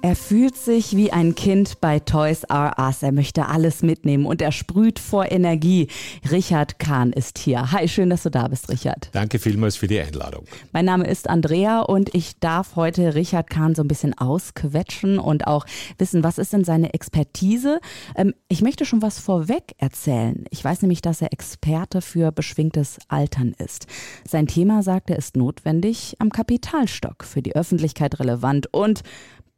Er fühlt sich wie ein Kind bei Toys R Us. Er möchte alles mitnehmen und er sprüht vor Energie. Richard Kahn ist hier. Hi, schön, dass du da bist, Richard. Danke vielmals für die Einladung. Mein Name ist Andrea und ich darf heute Richard Kahn so ein bisschen ausquetschen und auch wissen, was ist denn seine Expertise. Ähm, ich möchte schon was vorweg erzählen. Ich weiß nämlich, dass er Experte für beschwingtes Altern ist. Sein Thema, sagt er, ist notwendig am Kapitalstock, für die Öffentlichkeit relevant und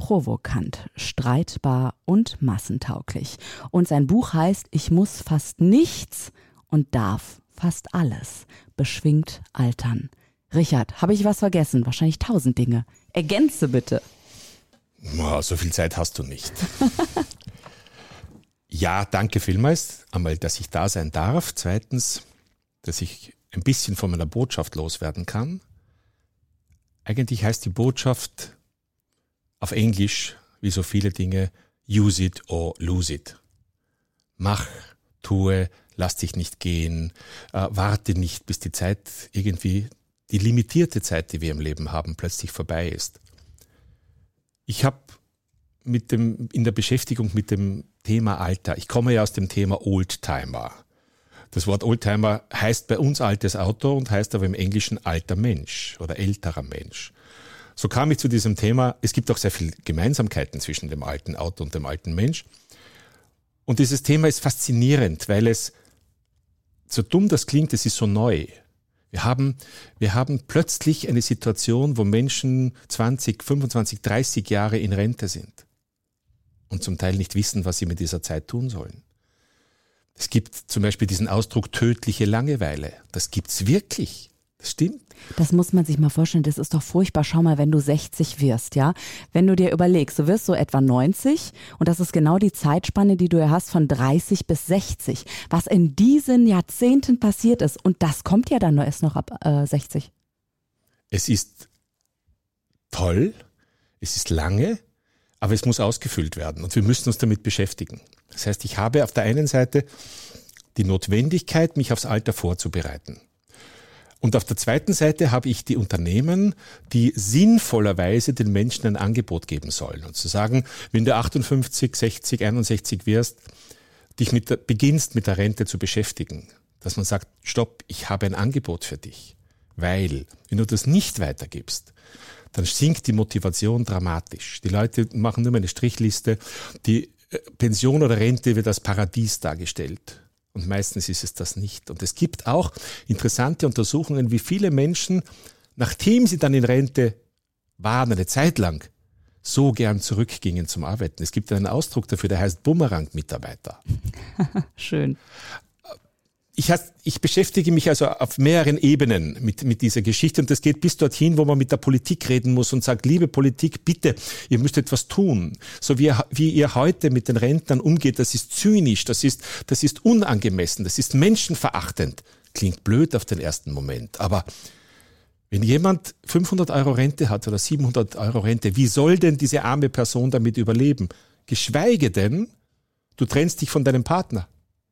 provokant, streitbar und massentauglich. Und sein Buch heißt Ich muss fast nichts und darf fast alles. Beschwingt altern. Richard, habe ich was vergessen? Wahrscheinlich tausend Dinge. Ergänze bitte. So viel Zeit hast du nicht. ja, danke vielmals. Einmal, dass ich da sein darf. Zweitens, dass ich ein bisschen von meiner Botschaft loswerden kann. Eigentlich heißt die Botschaft, auf Englisch, wie so viele Dinge, use it or lose it. Mach, tue, lass dich nicht gehen, äh, warte nicht, bis die Zeit irgendwie, die limitierte Zeit, die wir im Leben haben, plötzlich vorbei ist. Ich habe mit dem, in der Beschäftigung mit dem Thema Alter, ich komme ja aus dem Thema Oldtimer. Das Wort Oldtimer heißt bei uns altes Auto und heißt aber im Englischen alter Mensch oder älterer Mensch. So kam ich zu diesem Thema. Es gibt auch sehr viele Gemeinsamkeiten zwischen dem alten Auto und dem alten Mensch. Und dieses Thema ist faszinierend, weil es, so dumm das klingt, es ist so neu. Wir haben, wir haben plötzlich eine Situation, wo Menschen 20, 25, 30 Jahre in Rente sind und zum Teil nicht wissen, was sie mit dieser Zeit tun sollen. Es gibt zum Beispiel diesen Ausdruck tödliche Langeweile. Das gibt's wirklich. Das stimmt. Das muss man sich mal vorstellen. Das ist doch furchtbar. Schau mal, wenn du 60 wirst, ja. Wenn du dir überlegst, du wirst so etwa 90 und das ist genau die Zeitspanne, die du hast von 30 bis 60. Was in diesen Jahrzehnten passiert ist und das kommt ja dann nur erst noch ab äh, 60. Es ist toll, es ist lange, aber es muss ausgefüllt werden und wir müssen uns damit beschäftigen. Das heißt, ich habe auf der einen Seite die Notwendigkeit, mich aufs Alter vorzubereiten. Und auf der zweiten Seite habe ich die Unternehmen, die sinnvollerweise den Menschen ein Angebot geben sollen. Und zu sagen, wenn du 58, 60, 61 wirst, dich mit der, beginnst mit der Rente zu beschäftigen, dass man sagt, stopp, ich habe ein Angebot für dich. Weil, wenn du das nicht weitergibst, dann sinkt die Motivation dramatisch. Die Leute machen nur mal eine Strichliste. Die äh, Pension oder Rente wird als Paradies dargestellt. Und meistens ist es das nicht. Und es gibt auch interessante Untersuchungen, wie viele Menschen, nachdem sie dann in Rente waren, eine Zeit lang, so gern zurückgingen zum Arbeiten. Es gibt einen Ausdruck dafür, der heißt Bumerang-Mitarbeiter. Schön ich, has, ich beschäftige mich also auf mehreren Ebenen mit, mit dieser Geschichte und das geht bis dorthin, wo man mit der Politik reden muss und sagt, liebe Politik, bitte, ihr müsst etwas tun. So wie, wie ihr heute mit den Rentnern umgeht, das ist zynisch, das ist, das ist unangemessen, das ist menschenverachtend. Klingt blöd auf den ersten Moment, aber wenn jemand 500 Euro Rente hat oder 700 Euro Rente, wie soll denn diese arme Person damit überleben? Geschweige denn, du trennst dich von deinem Partner.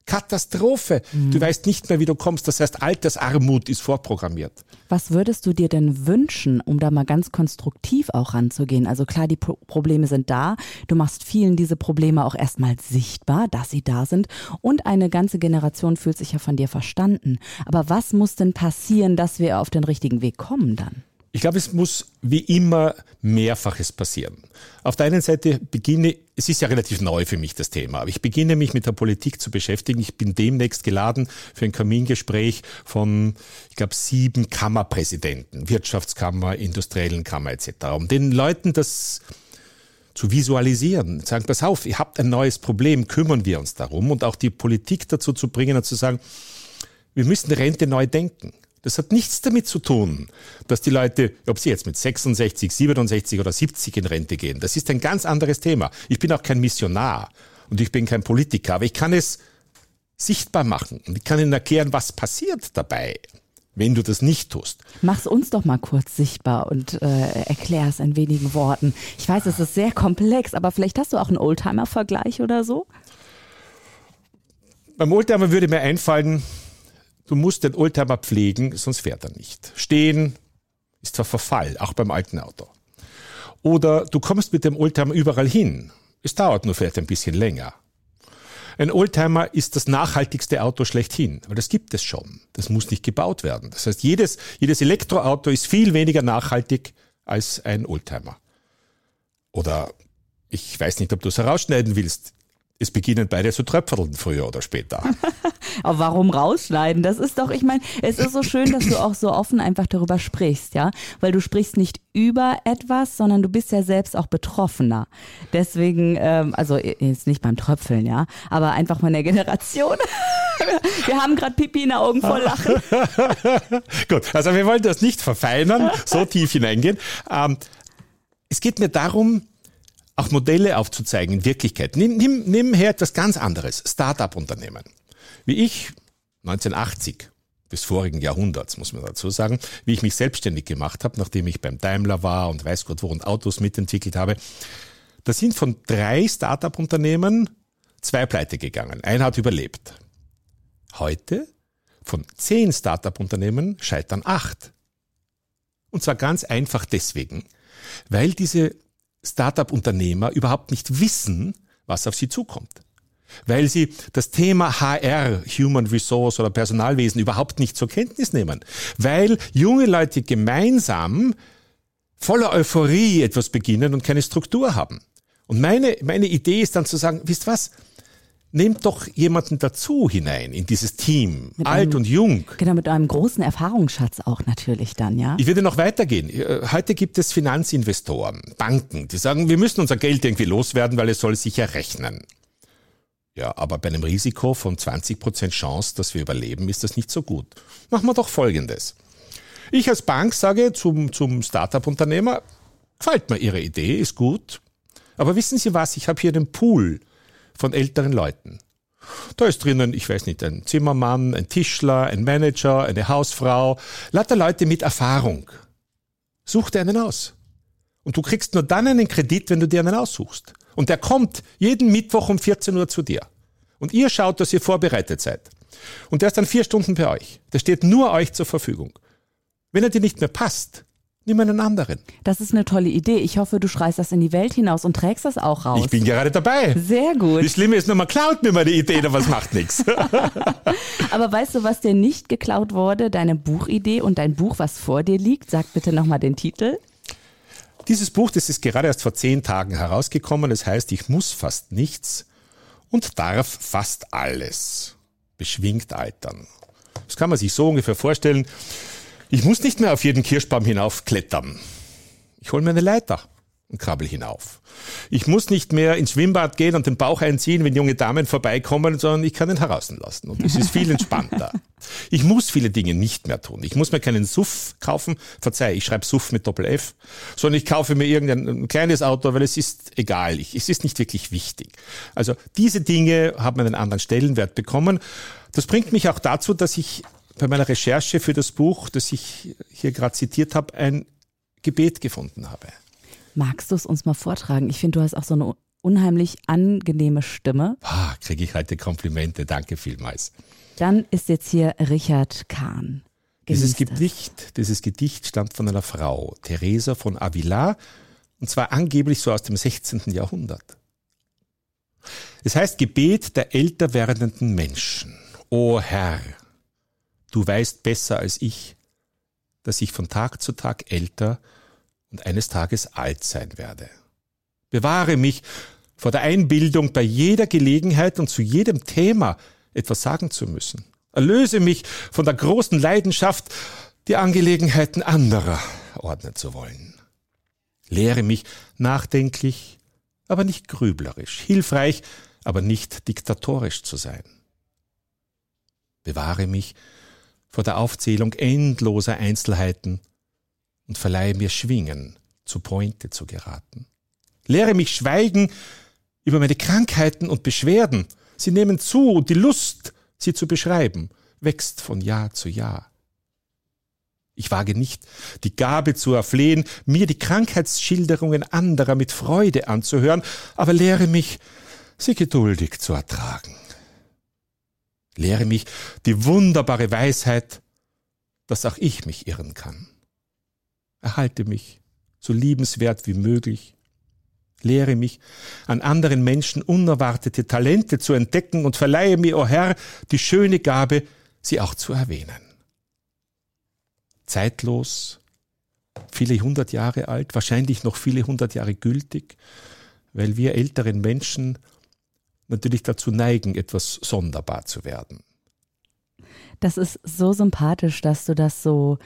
Katastrophe. Mhm. Du weißt nicht mehr, wie du kommst. Das heißt, Altersarmut ist vorprogrammiert. Was würdest du dir denn wünschen, um da mal ganz konstruktiv auch ranzugehen? Also klar, die Pro Probleme sind da. Du machst vielen diese Probleme auch erstmal sichtbar, dass sie da sind. Und eine ganze Generation fühlt sich ja von dir verstanden. Aber was muss denn passieren, dass wir auf den richtigen Weg kommen dann? Ich glaube, es muss wie immer mehrfaches passieren. Auf der einen Seite beginne, es ist ja relativ neu für mich das Thema, aber ich beginne mich mit der Politik zu beschäftigen. Ich bin demnächst geladen für ein Kamingespräch von, ich glaube, sieben Kammerpräsidenten, Wirtschaftskammer, Industriellen Kammer etc., um den Leuten das zu visualisieren, sagen, pass auf, ihr habt ein neues Problem, kümmern wir uns darum und auch die Politik dazu zu bringen und zu sagen, wir müssen Rente neu denken. Das hat nichts damit zu tun, dass die Leute, ob sie jetzt mit 66, 67 oder 70 in Rente gehen, das ist ein ganz anderes Thema. Ich bin auch kein Missionar und ich bin kein Politiker, aber ich kann es sichtbar machen und ich kann Ihnen erklären, was passiert dabei, wenn du das nicht tust. Mach's uns doch mal kurz sichtbar und äh, erklär es in wenigen Worten. Ich weiß, es ist sehr komplex, aber vielleicht hast du auch einen Oldtimer-Vergleich oder so? Beim Oldtimer würde mir einfallen, du musst den Oldtimer pflegen, sonst fährt er nicht. Stehen ist zwar Verfall, auch beim alten Auto. Oder du kommst mit dem Oldtimer überall hin. Es dauert nur vielleicht ein bisschen länger. Ein Oldtimer ist das nachhaltigste Auto schlechthin, weil das gibt es schon. Das muss nicht gebaut werden. Das heißt, jedes, jedes Elektroauto ist viel weniger nachhaltig als ein Oldtimer. Oder ich weiß nicht, ob du es herausschneiden willst es beginnen beide zu tröpfeln, früher oder später. Aber warum rausschneiden? Das ist doch, ich meine, es ist so schön, dass du auch so offen einfach darüber sprichst, ja? Weil du sprichst nicht über etwas, sondern du bist ja selbst auch Betroffener. Deswegen, ähm, also jetzt nicht beim Tröpfeln, ja, aber einfach von der Generation. wir haben gerade Pipi in den Augen vor Lachen. Gut, also wir wollen das nicht verfeinern, so tief hineingehen. Ähm, es geht mir darum, auch Modelle aufzuzeigen in Wirklichkeit. Nimm, nimm, nimm her etwas ganz anderes, Start-up-Unternehmen. Wie ich 1980 des vorigen Jahrhunderts, muss man dazu sagen, wie ich mich selbstständig gemacht habe, nachdem ich beim Daimler war und weiß Gott wo und Autos mitentwickelt habe. Da sind von drei Start-up-Unternehmen zwei pleite gegangen. Ein hat überlebt. Heute von zehn Start-up-Unternehmen scheitern acht. Und zwar ganz einfach deswegen, weil diese Startup-Unternehmer überhaupt nicht wissen, was auf sie zukommt. Weil sie das Thema HR, Human Resource oder Personalwesen überhaupt nicht zur Kenntnis nehmen. Weil junge Leute gemeinsam voller Euphorie etwas beginnen und keine Struktur haben. Und meine, meine Idee ist dann zu sagen, wisst was? Nehmt doch jemanden dazu hinein in dieses Team, mit alt einem, und jung. Genau, mit einem großen Erfahrungsschatz auch natürlich dann, ja. Ich würde noch weitergehen. Äh, heute gibt es Finanzinvestoren, Banken, die sagen, wir müssen unser Geld irgendwie loswerden, weil es soll sich errechnen. Ja, aber bei einem Risiko von 20% Chance, dass wir überleben, ist das nicht so gut. Machen wir doch Folgendes. Ich als Bank sage zum, zum Startup-Unternehmer, gefällt mir Ihre Idee, ist gut. Aber wissen Sie was, ich habe hier den Pool von älteren Leuten. Da ist drinnen, ich weiß nicht, ein Zimmermann, ein Tischler, ein Manager, eine Hausfrau, lauter Leute mit Erfahrung. Such dir einen aus. Und du kriegst nur dann einen Kredit, wenn du dir einen aussuchst. Und der kommt jeden Mittwoch um 14 Uhr zu dir. Und ihr schaut, dass ihr vorbereitet seid. Und der ist dann vier Stunden bei euch. Der steht nur euch zur Verfügung. Wenn er dir nicht mehr passt, Nimm einen anderen. Das ist eine tolle Idee. Ich hoffe, du schreist das in die Welt hinaus und trägst das auch raus. Ich bin gerade dabei. Sehr gut. Das Schlimme ist nur, man klaut mir meine Idee, aber es macht nichts. Aber weißt du, was dir nicht geklaut wurde? Deine Buchidee und dein Buch, was vor dir liegt. Sag bitte nochmal den Titel. Dieses Buch, das ist gerade erst vor zehn Tagen herausgekommen. Das heißt, ich muss fast nichts und darf fast alles. Beschwingt altern. Das kann man sich so ungefähr vorstellen. Ich muss nicht mehr auf jeden Kirschbaum hinaufklettern. Ich hole mir eine Leiter und krabbel hinauf. Ich muss nicht mehr ins Schwimmbad gehen und den Bauch einziehen, wenn junge Damen vorbeikommen, sondern ich kann ihn herauslassen. Und es ist viel entspannter. Ich muss viele Dinge nicht mehr tun. Ich muss mir keinen Suff kaufen. Verzeih, ich schreibe Suff mit Doppel-F. Sondern ich kaufe mir irgendein kleines Auto, weil es ist egal. Ich, es ist nicht wirklich wichtig. Also diese Dinge haben einen anderen Stellenwert bekommen. Das bringt mich auch dazu, dass ich bei meiner Recherche für das Buch, das ich hier gerade zitiert habe, ein Gebet gefunden habe. Magst du es uns mal vortragen? Ich finde, du hast auch so eine unheimlich angenehme Stimme. Ah, Kriege ich heute Komplimente. Danke vielmals. Dann ist jetzt hier Richard Kahn. Dieses Gedicht, dieses Gedicht stammt von einer Frau, Teresa von Avila, und zwar angeblich so aus dem 16. Jahrhundert. Es heißt Gebet der älter werdenden Menschen. O Herr, Du weißt besser als ich, dass ich von Tag zu Tag älter und eines Tages alt sein werde. Bewahre mich vor der Einbildung, bei jeder Gelegenheit und zu jedem Thema etwas sagen zu müssen. Erlöse mich von der großen Leidenschaft, die Angelegenheiten anderer ordnen zu wollen. Lehre mich nachdenklich, aber nicht grüblerisch, hilfreich, aber nicht diktatorisch zu sein. Bewahre mich vor der Aufzählung endloser Einzelheiten und verleihe mir Schwingen, zu Pointe zu geraten. Lehre mich schweigen über meine Krankheiten und Beschwerden. Sie nehmen zu und die Lust, sie zu beschreiben, wächst von Jahr zu Jahr. Ich wage nicht, die Gabe zu erflehen, mir die Krankheitsschilderungen anderer mit Freude anzuhören, aber lehre mich, sie geduldig zu ertragen. Lehre mich die wunderbare Weisheit, dass auch ich mich irren kann. Erhalte mich so liebenswert wie möglich. Lehre mich, an anderen Menschen unerwartete Talente zu entdecken und verleihe mir, o oh Herr, die schöne Gabe, sie auch zu erwähnen. Zeitlos, viele hundert Jahre alt, wahrscheinlich noch viele hundert Jahre gültig, weil wir älteren Menschen natürlich dazu neigen, etwas sonderbar zu werden. Das ist so sympathisch, dass du das so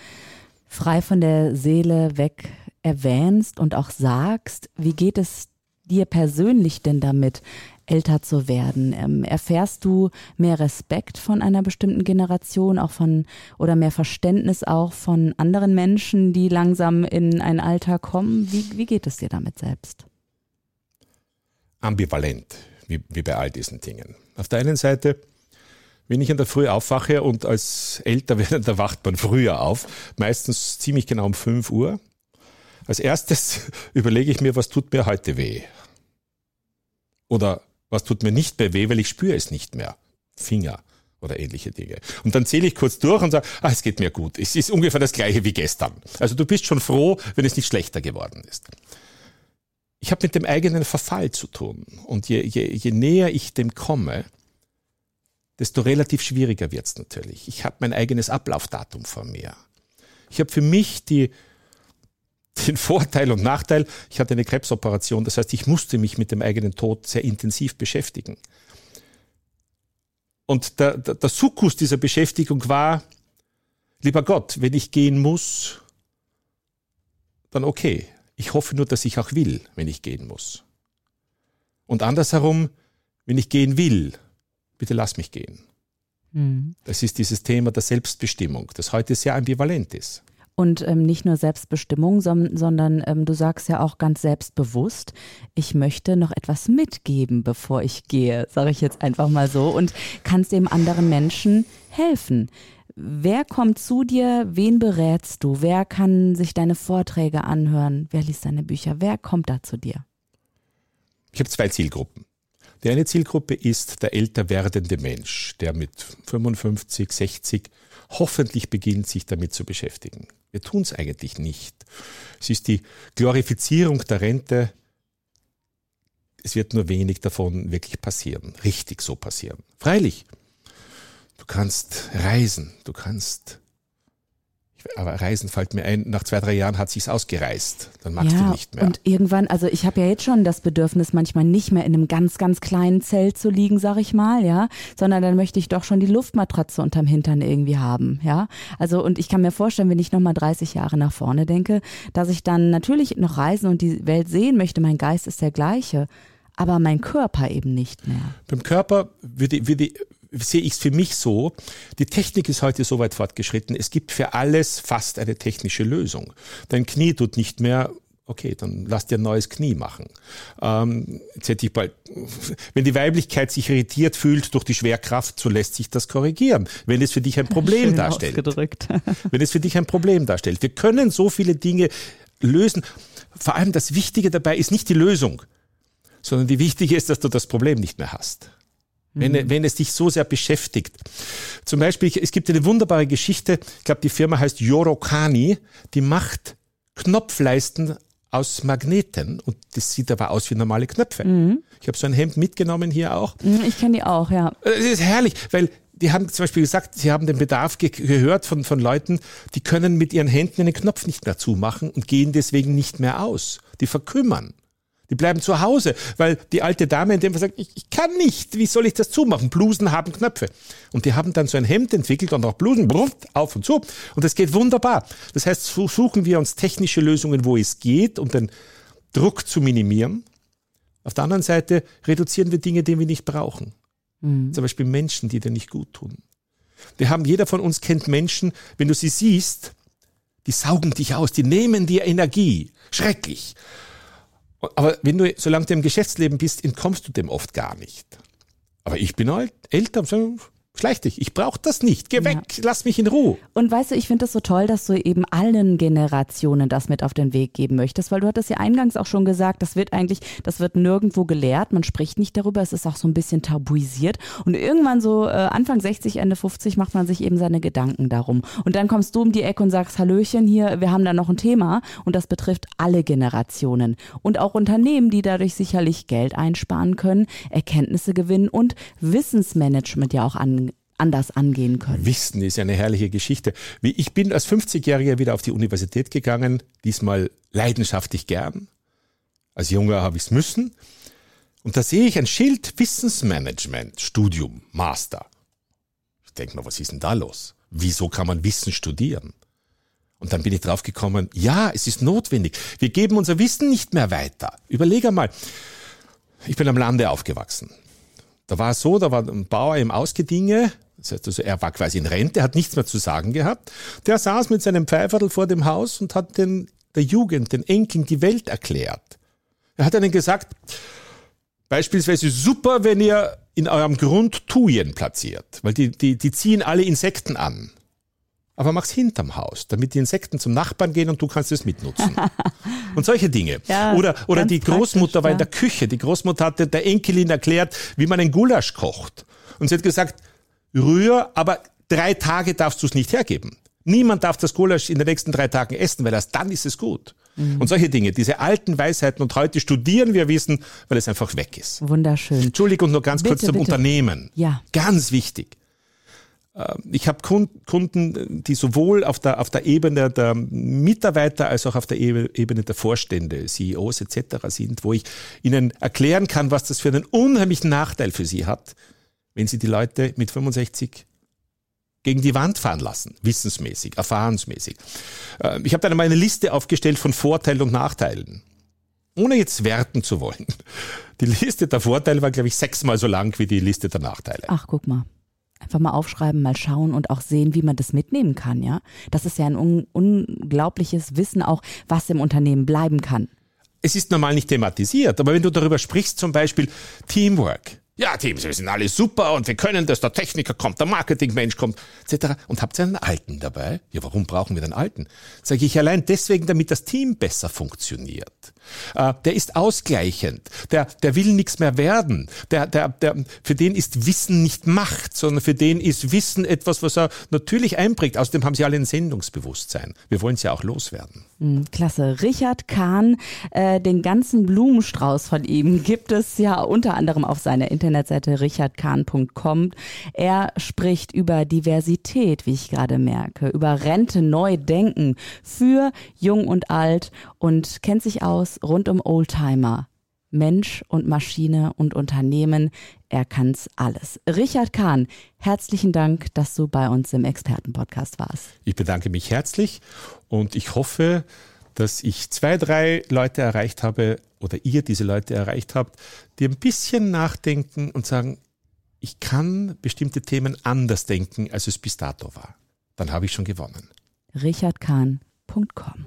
frei von der Seele weg erwähnst und auch sagst. Wie geht es dir persönlich denn damit, älter zu werden? Ähm, erfährst du mehr Respekt von einer bestimmten Generation, auch von oder mehr Verständnis auch von anderen Menschen, die langsam in ein Alter kommen? Wie, wie geht es dir damit selbst? Ambivalent, wie, wie bei all diesen Dingen. Auf der einen Seite wenn ich in der Früh aufwache und als älter werde, da wacht man früher auf, meistens ziemlich genau um 5 Uhr. Als erstes überlege ich mir, was tut mir heute weh? Oder was tut mir nicht mehr weh, weil ich spüre es nicht mehr. Finger oder ähnliche Dinge. Und dann zähle ich kurz durch und sage, ah, es geht mir gut. Es ist ungefähr das gleiche wie gestern. Also du bist schon froh, wenn es nicht schlechter geworden ist. Ich habe mit dem eigenen Verfall zu tun. Und je, je, je näher ich dem komme, desto relativ schwieriger wird es natürlich. Ich habe mein eigenes Ablaufdatum vor mir. Ich habe für mich die, den Vorteil und Nachteil, ich hatte eine Krebsoperation, das heißt, ich musste mich mit dem eigenen Tod sehr intensiv beschäftigen. Und der, der, der Sukkus dieser Beschäftigung war, lieber Gott, wenn ich gehen muss, dann okay. Ich hoffe nur, dass ich auch will, wenn ich gehen muss. Und andersherum, wenn ich gehen will, bitte lass mich gehen. Mhm. Das ist dieses Thema der Selbstbestimmung, das heute sehr ambivalent ist. Und ähm, nicht nur Selbstbestimmung, sondern, sondern ähm, du sagst ja auch ganz selbstbewusst, ich möchte noch etwas mitgeben, bevor ich gehe, sage ich jetzt einfach mal so, und kannst dem anderen Menschen helfen. Wer kommt zu dir? Wen berätst du? Wer kann sich deine Vorträge anhören? Wer liest deine Bücher? Wer kommt da zu dir? Ich habe zwei Zielgruppen. Die eine Zielgruppe ist der älter werdende Mensch, der mit 55, 60 hoffentlich beginnt, sich damit zu beschäftigen. Wir tun es eigentlich nicht. Es ist die Glorifizierung der Rente. Es wird nur wenig davon wirklich passieren, richtig so passieren. Freilich, du kannst reisen, du kannst aber Reisen fällt mir ein, nach zwei, drei Jahren hat sich's ausgereist. Dann magst ja, du nicht mehr. Und irgendwann, also ich habe ja jetzt schon das Bedürfnis, manchmal nicht mehr in einem ganz, ganz kleinen Zelt zu liegen, sag ich mal, ja, sondern dann möchte ich doch schon die Luftmatratze unterm Hintern irgendwie haben, ja. Also und ich kann mir vorstellen, wenn ich nochmal 30 Jahre nach vorne denke, dass ich dann natürlich noch reisen und die Welt sehen möchte. Mein Geist ist der gleiche aber mein Körper eben nicht mehr. Beim Körper würde, würde, sehe ich es für mich so, die Technik ist heute so weit fortgeschritten, es gibt für alles fast eine technische Lösung. Dein Knie tut nicht mehr okay, dann lass dir ein neues Knie machen. Ähm, jetzt hätte ich bald, wenn die Weiblichkeit sich irritiert fühlt durch die Schwerkraft, so lässt sich das korrigieren, wenn es für dich ein Problem Schön darstellt. Wenn es für dich ein Problem darstellt. Wir können so viele Dinge lösen. Vor allem das Wichtige dabei ist nicht die Lösung, sondern die wichtige ist, dass du das Problem nicht mehr hast. Wenn, mhm. wenn es dich so sehr beschäftigt. Zum Beispiel, es gibt eine wunderbare Geschichte, ich glaube, die Firma heißt Yorokani, die macht Knopfleisten aus Magneten und das sieht aber aus wie normale Knöpfe. Mhm. Ich habe so ein Hemd mitgenommen hier auch. Mhm, ich kenne die auch, ja. Das ist herrlich, weil die haben zum Beispiel gesagt, sie haben den Bedarf ge gehört von, von Leuten, die können mit ihren Händen einen Knopf nicht mehr zumachen und gehen deswegen nicht mehr aus. Die verkümmern. Die bleiben zu Hause, weil die alte Dame in dem Fall sagt, ich, ich kann nicht, wie soll ich das zumachen? Blusen haben Knöpfe. Und die haben dann so ein Hemd entwickelt und auch Blusen, bruff, auf und zu. Und das geht wunderbar. Das heißt, suchen wir uns technische Lösungen, wo es geht, um den Druck zu minimieren. Auf der anderen Seite reduzieren wir Dinge, die wir nicht brauchen. Mhm. Zum Beispiel Menschen, die dir nicht gut tun. Wir haben, jeder von uns kennt Menschen, wenn du sie siehst, die saugen dich aus, die nehmen dir Energie. Schrecklich. Aber wenn du, solange du im Geschäftsleben bist, entkommst du dem oft gar nicht. Aber ich bin halt älter, Schleich dich, ich brauche das nicht. Geh weg, lass mich in Ruhe. Und weißt du, ich finde das so toll, dass du eben allen Generationen das mit auf den Weg geben möchtest, weil du hattest ja eingangs auch schon gesagt, das wird eigentlich, das wird nirgendwo gelehrt, man spricht nicht darüber, es ist auch so ein bisschen tabuisiert. Und irgendwann so äh, Anfang 60, Ende 50 macht man sich eben seine Gedanken darum. Und dann kommst du um die Ecke und sagst, Hallöchen, hier, wir haben da noch ein Thema und das betrifft alle Generationen. Und auch Unternehmen, die dadurch sicherlich Geld einsparen können, Erkenntnisse gewinnen und Wissensmanagement ja auch an anders angehen können. Wissen ist eine herrliche Geschichte. Ich bin als 50-Jähriger wieder auf die Universität gegangen, diesmal leidenschaftlich gern. Als Junger habe ich es müssen. Und da sehe ich ein Schild Wissensmanagement, Studium, Master. Ich denke mal, was ist denn da los? Wieso kann man Wissen studieren? Und dann bin ich drauf gekommen, ja, es ist notwendig. Wir geben unser Wissen nicht mehr weiter. Überleg einmal. Ich bin am Lande aufgewachsen. Da war es so, da war ein Bauer im Ausgedinge, das heißt also, er war quasi in Rente, hat nichts mehr zu sagen gehabt. Der saß mit seinem Pfeiferl vor dem Haus und hat den, der Jugend, den Enkeln die Welt erklärt. Er hat ihnen gesagt, beispielsweise super, wenn ihr in eurem Grund Thujen platziert, weil die, die, die ziehen alle Insekten an. Aber mach's hinterm Haus, damit die Insekten zum Nachbarn gehen und du kannst es mitnutzen. und solche Dinge. Ja, oder oder die Großmutter war in der Küche. Die Großmutter hatte der Enkelin erklärt, wie man einen Gulasch kocht. Und sie hat gesagt, rühr, aber drei Tage darfst du es nicht hergeben. Niemand darf das Gulasch in den nächsten drei Tagen essen, weil erst dann ist es gut. Mhm. Und solche Dinge, diese alten Weisheiten. Und heute studieren wir Wissen, weil es einfach weg ist. Wunderschön. Entschuldigung, nur ganz bitte, kurz zum bitte. Unternehmen. Ja. Ganz wichtig. Ähm, ich habe Kunden, die sowohl auf der, auf der Ebene der Mitarbeiter als auch auf der Ebene der Vorstände, CEOs etc. sind, wo ich ihnen erklären kann, was das für einen unheimlichen Nachteil für sie hat, wenn Sie die Leute mit 65 gegen die Wand fahren lassen, wissensmäßig, erfahrensmäßig. Äh, ich habe dann mal eine Liste aufgestellt von Vorteilen und Nachteilen. Ohne jetzt werten zu wollen. Die Liste der Vorteile war, glaube ich, sechsmal so lang wie die Liste der Nachteile. Ach, guck mal. Einfach mal aufschreiben, mal schauen und auch sehen, wie man das mitnehmen kann, ja. Das ist ja ein un unglaubliches Wissen auch, was im Unternehmen bleiben kann. Es ist normal nicht thematisiert, aber wenn du darüber sprichst, zum Beispiel Teamwork, ja, Teams, wir sind alle super und wir können das, der Techniker kommt, der Marketingmensch kommt, etc. Und habt ihr einen Alten dabei? Ja, warum brauchen wir den Alten? Sage ich allein deswegen, damit das Team besser funktioniert. Äh, der ist ausgleichend, der, der will nichts mehr werden, der, der, der, für den ist Wissen nicht Macht, sondern für den ist Wissen etwas, was er natürlich einbringt. Außerdem haben sie alle ein Sendungsbewusstsein. Wir wollen es ja auch loswerden. Hm, klasse. Richard Kahn, äh, den ganzen Blumenstrauß von ihm gibt es ja unter anderem auf seiner Internetseite richardkahn.com. Er spricht über Diversität, wie ich gerade merke, über Rente neu denken für Jung und Alt und kennt sich aus rund um Oldtimer. Mensch und Maschine und Unternehmen, er kann's alles. Richard Kahn, herzlichen Dank, dass du bei uns im Expertenpodcast warst. Ich bedanke mich herzlich und ich hoffe, dass ich zwei, drei Leute erreicht habe oder ihr diese Leute erreicht habt, die ein bisschen nachdenken und sagen, ich kann bestimmte Themen anders denken, als es bis dato war. Dann habe ich schon gewonnen. richardkahn.com